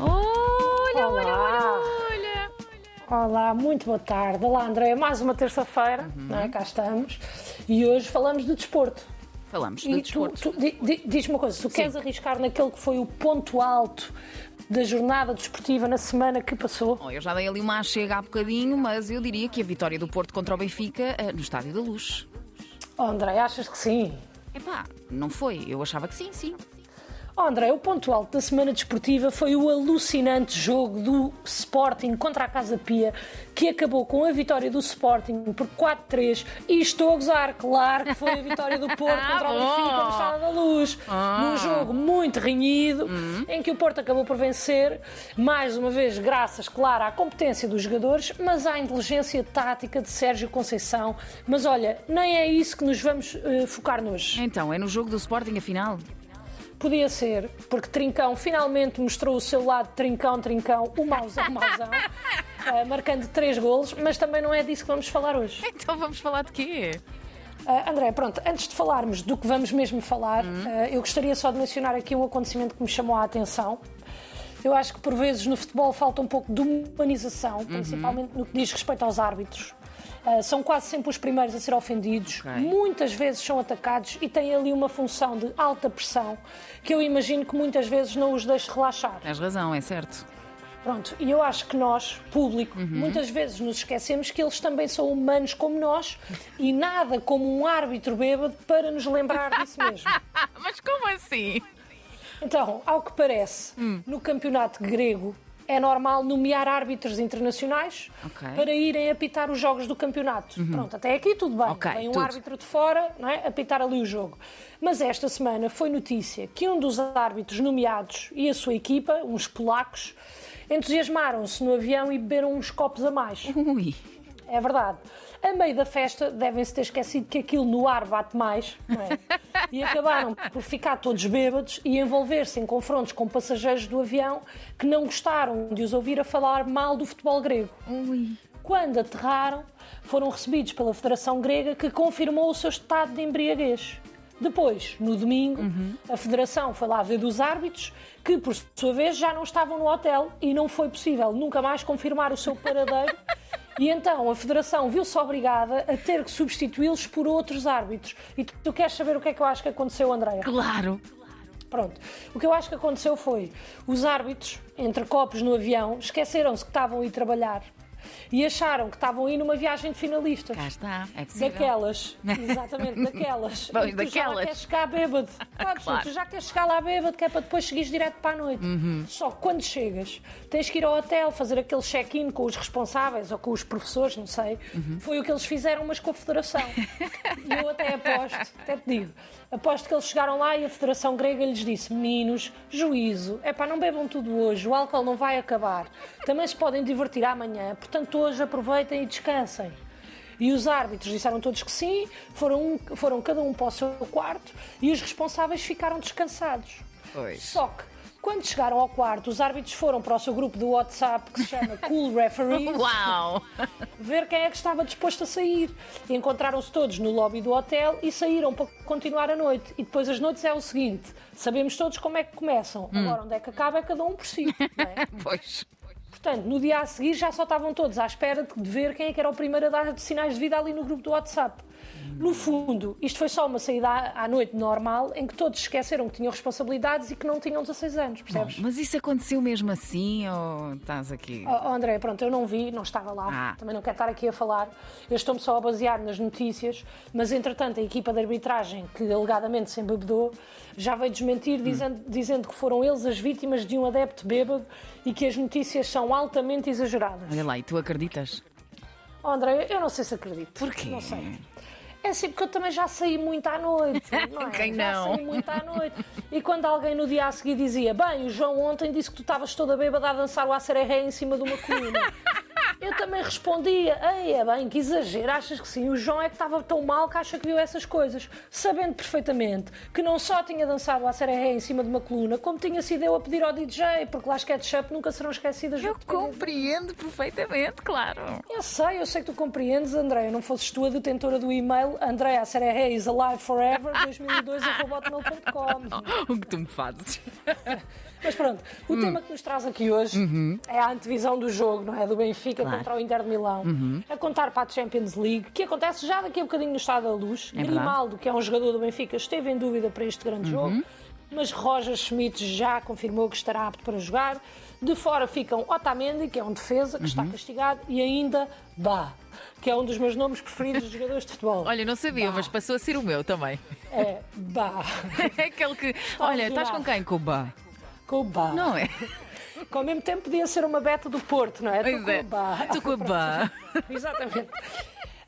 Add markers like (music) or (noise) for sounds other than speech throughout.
Olha, olha, Olá. olha, olha. Olá, muito boa tarde. Olá, Andréia. Mais uma terça-feira, Uhum. não é? cá estamos. E hoje falamos de desporto. Falamos de tu, desporto. diz-me uma coisa: se tu queres arriscar naquele que foi o ponto alto da jornada desportiva na semana que passou, Bom, eu já dei ali uma chega há bocadinho, mas eu diria que a vitória do Porto contra o Benfica eh, no Estádio da Luz. Oh, André, achas que sim? Epá, não foi. Eu achava que sim, sim. Oh, André, o ponto alto da semana desportiva foi o alucinante jogo do Sporting contra a Casa Pia, que acabou com a vitória do Sporting por 4-3. E estou a gozar, claro que foi a vitória do (laughs) Porto contra o Bom. Benfica no Estado da Luz. Num jogo muito renhido, em que o Porto acabou por vencer, mais uma vez, graças, claro, à competência dos jogadores, mas à inteligência tática de Sérgio Conceição. Mas olha, nem é isso que nos vamos eh, focar hoje. Então, é no jogo do Sporting, afinal? Podia ser, porque Trincão finalmente mostrou o seu lado Trincão, Trincão, o mauzão, (laughs) mauzão, eh, marcando três golos, mas também não é disso que vamos falar hoje. Então vamos falar de quê? Eh, André, pronto, antes de falarmos do que vamos mesmo falar, eh, eu gostaria só de mencionar aqui um acontecimento que me chamou a atenção. Eu acho que por vezes no futebol falta um pouco de humanização, principalmente no que diz respeito aos árbitros. Eh, são quase sempre os primeiros a ser ofendidos, Ok. muitas vezes são atacados e têm ali uma função de alta pressão que eu imagino que muitas vezes não os deixe relaxar. Tens razão, é certo. Pronto, e eu acho que nós, público, muitas vezes nos esquecemos que eles também são humanos como nós e nada como um árbitro bêbado para nos lembrar disso mesmo. Ah, (laughs) mas como assim? Então, ao que parece, Hum. no campeonato grego é normal nomear árbitros internacionais Ok. Uhum. para irem apitar os jogos do campeonato. Pronto, até aqui tudo bem. Ok, Vem um tudo. árbitro de fora não é, apitar ali o jogo. Mas esta semana foi notícia que um dos árbitros nomeados e a sua equipa, uns polacos, entusiasmaram-se no avião e beberam uns copos a mais. Ui. É verdade. A meio da festa devem-se ter esquecido que aquilo no ar bate mais, não é? (laughs) E acabaram por ficar todos bêbados e envolver-se em confrontos com passageiros do avião que não gostaram de os ouvir a falar mal do futebol grego. Ui. Quando aterraram, foram recebidos pela Federação Grega que confirmou o seu estado de embriaguez. Depois, no domingo, a Federação foi lá ver dos árbitros que, por sua vez, já não estavam no hotel e não foi possível nunca mais confirmar o seu paradeiro. (laughs) E então a Federação viu-se obrigada a ter que substituí-los por outros árbitros. E tu, tu queres saber o que é que eu acho que aconteceu, Andréia? Claro. Pronto. O que eu acho que aconteceu foi os árbitros, entre copos no avião, esqueceram-se que estavam a ir trabalhar e acharam que estavam a ir numa viagem de finalistas. Cá está, é possível. Daquelas, (laughs) exatamente, daquelas. Pois, E tu já daquelas. queres chegar bêbado. Claro, (laughs) Claro. tu já queres chegar lá bêbado, que é para depois seguires direto para a noite. Uhum. Só que quando chegas, tens que ir ao hotel, fazer aquele check-in com os responsáveis ou com os professores, não sei. Uhum. Foi o que eles fizeram, mas com a Federação. (laughs) e eu até aposto, até te digo, aposto que eles chegaram lá e a Federação Grega lhes disse: meninos, juízo, é pá, não bebam tudo hoje, o álcool não vai acabar. Também se podem divertir amanhã, portanto hoje aproveitem e descansem. E os árbitros disseram todos que sim, foram, foram cada um para o seu quarto e os responsáveis ficaram descansados. Pois. Só que, quando chegaram ao quarto, os árbitros foram para o seu grupo do WhatsApp que se chama (laughs) Cool Referees Uau! ver quem é que estava disposto a sair. Encontraram-se todos no lobby do hotel e saíram para continuar a noite. E depois as noites é o seguinte: sabemos todos como é que começam. Agora, onde é que acaba é cada um por si. (laughs) não é? Pois. Portanto, no dia a seguir já só estavam todos à espera de ver quem é que era o primeiro a dar sinais de vida ali no grupo do WhatsApp. No fundo, isto foi só uma saída à à noite normal em que todos esqueceram que tinham responsabilidades e que não tinham 16 anos, percebes? Mas isso aconteceu mesmo assim ou estás aqui? Oh, oh, André, pronto, eu não vi, não estava lá, Ah. também não quero estar aqui a falar. Eu estou-me só a basear nas notícias, mas entretanto a equipa de arbitragem, que alegadamente se embebedou, já veio desmentir, dizendo, dizendo que foram eles as vítimas de um adepto bêbado e que as notícias são altamente exageradas. Olha lá, e tu acreditas? Oh, André, eu não sei se acredito. Porquê? Não sei. É assim, porque eu também já saí muito à noite. (laughs) Não é? Quem já não? saí muito à noite. E quando alguém no dia a seguir dizia: Bem, o João ontem disse que tu estavas toda bêbada a dançar o acereré em cima de uma coluna. (laughs) Eu também respondia, ei, é bem, que exagero, achas que sim? O João é que estava tão mal que acha que viu essas coisas, sabendo perfeitamente que não só tinha dançado a sereré em cima de uma coluna, como tinha sido eu a pedir ao DJ, porque lá as ketchup nunca serão esquecidas. Eu compreendo perfeitamente, claro. Eu sei, eu sei que tu compreendes, Andréia. Não fosses tu a detentora do e-mail Andréia Sereré is alive forever 2002.com. (laughs) O que tu me fazes? Mas pronto, o Hum. tema que nos traz aqui hoje é a antevisão do jogo, não é? Do Benfica Uhum. Claro. contra o Inter de Milão. A contar para a Champions League, que acontece já daqui a bocadinho no Estado da Luz. É verdade. Grimaldo, que é um jogador do Benfica, esteve em dúvida para este Uhum. grande jogo. Mas Roger Schmidt já confirmou que estará apto para jogar. De fora ficam Otamendi, que é um defesa, que está Uhum. castigado, e ainda Bá, que é um dos meus nomes preferidos de jogadores de futebol. Olha, não sabia, mas passou a ser o meu também. É Bá. (laughs) É aquele que. Olha, a estás com quem? Com o Bá? Com o Bá. Não é? (laughs) Que ao mesmo tempo podia ser uma beta do Porto, não é? Com é. o Bá. Tu com o Bá. (laughs) Exatamente.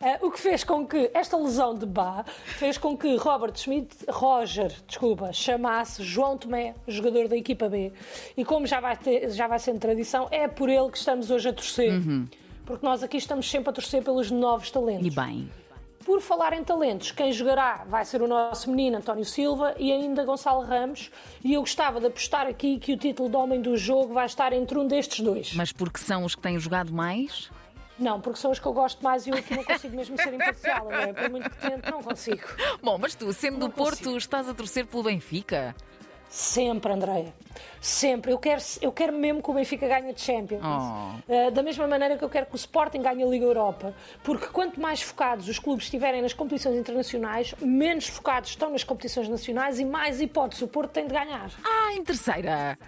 Eh, o que fez com que esta lesão de Bá fez com que Robert Schmidt, Roger, desculpa, chamasse João Tomé, jogador da equipa B. E como já vai, ter, já vai sendo tradição, é por ele que estamos hoje a torcer. Porque nós aqui estamos sempre a torcer pelos novos talentos. E bem. Por falar em talentos, quem jogará vai ser o nosso menino António Silva e ainda Gonçalo Ramos. E eu gostava de apostar aqui que o título de homem do jogo vai estar entre um destes dois. Mas porque são os que têm jogado mais? Não, porque são os que eu gosto mais e eu aqui não consigo mesmo ser imparcial. Agora, por muito que tente, não consigo. Bom, mas tu, sendo Não do Porto, consigo. estás a torcer pelo Benfica? Sempre, Andreia. Sempre. Eu quero, eu quero mesmo que o Benfica ganhe a Champions. Oh. Uh, da mesma maneira que eu quero que o Sporting ganhe a Liga Europa. Porque quanto mais focados os clubes estiverem nas competições internacionais, menos focados estão nas competições nacionais e mais hipóteses o Porto tem de ganhar. Ah, em terceira.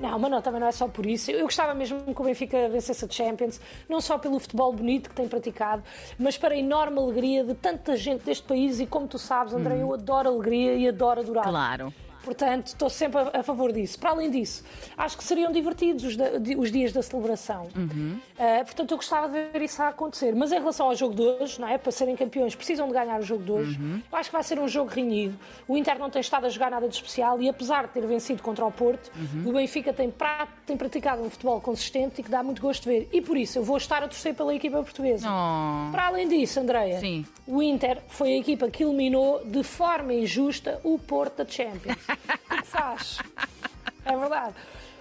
Não, mas não, também não é só por isso. Eu gostava mesmo que o Benfica vencesse a Champions, não só pelo futebol bonito que tem praticado, mas para a enorme alegria de tanta gente deste país e como tu sabes, André, eu adoro alegria e adoro adorar. Claro. Portanto, estou sempre a, a favor disso. Para além disso, acho que seriam divertidos os, da- os dias da celebração. Uh, portanto, eu gostava de ver isso a acontecer. Mas em relação ao jogo de hoje, não é? para serem campeões, precisam de ganhar o jogo de hoje. Eu acho que vai ser um jogo renhido. O Inter não tem estado a jogar nada de especial e, apesar de ter vencido contra o Porto, o Benfica tem, pra- tem praticado um futebol consistente e que dá muito gosto de ver. E por isso, eu vou estar a torcer pela equipa portuguesa. Oh. Para além disso, Andreia, Sim. o Inter foi a equipa que eliminou de forma injusta o Porto da Champions. (laughs) o que faz? É verdade.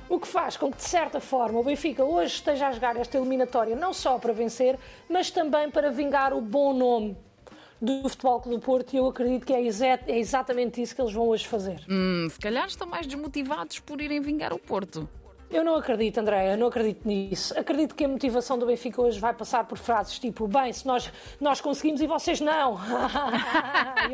O que faz com que, de certa forma, o Benfica hoje esteja a jogar esta eliminatória não só para vencer, mas também para vingar o bom nome do Futebol Clube do Porto e eu acredito que é, é exatamente isso que eles vão hoje fazer. Hum, se calhar estão mais desmotivados por irem vingar o Porto. Eu não acredito, Andréia, eu não acredito nisso. Acredito que a motivação do Benfica hoje vai passar por frases tipo: bem, se nós, nós conseguimos e vocês não. (laughs)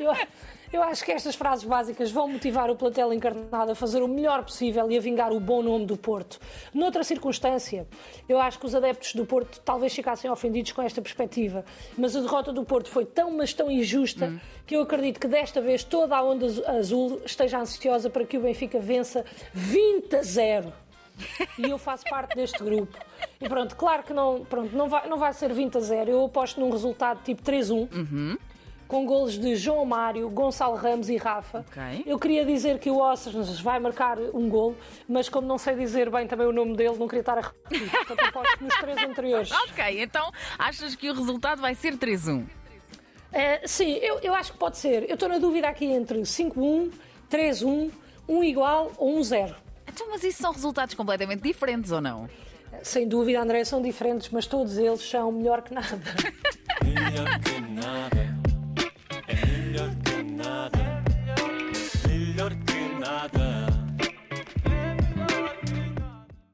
eu, eu- eu acho que estas frases básicas vão motivar o plantel encarnado a fazer o melhor possível e a vingar o bom nome do Porto. Noutra circunstância, eu acho que os adeptos do Porto talvez ficassem ofendidos com esta perspectiva, mas a derrota do Porto foi tão, mas tão injusta que eu acredito que desta vez toda a onda azu- azul esteja ansiosa para que o Benfica vença 20 a 0 e eu faço parte deste grupo. E pronto, claro que não, pronto, não, vai, não vai ser 20 a 0. Eu aposto num resultado tipo 3-1. Com golos de João Mário, Gonçalo Ramos e Rafa. Ok. Eu queria dizer que o Ossos vai marcar um gol, mas como não sei dizer bem também o nome dele, não queria estar a repetir. Portanto, aposto nos três anteriores. (laughs) Ok, então achas que o resultado vai ser 3-1? É, sim, eu, eu acho que pode ser. Eu estou na dúvida aqui entre 5-1, 3-1, 1 igual ou 1-0. Então, mas isso são resultados completamente diferentes ou não? Sem dúvida, André, são diferentes, mas todos eles são melhor que nada. (laughs) Melhor que nada.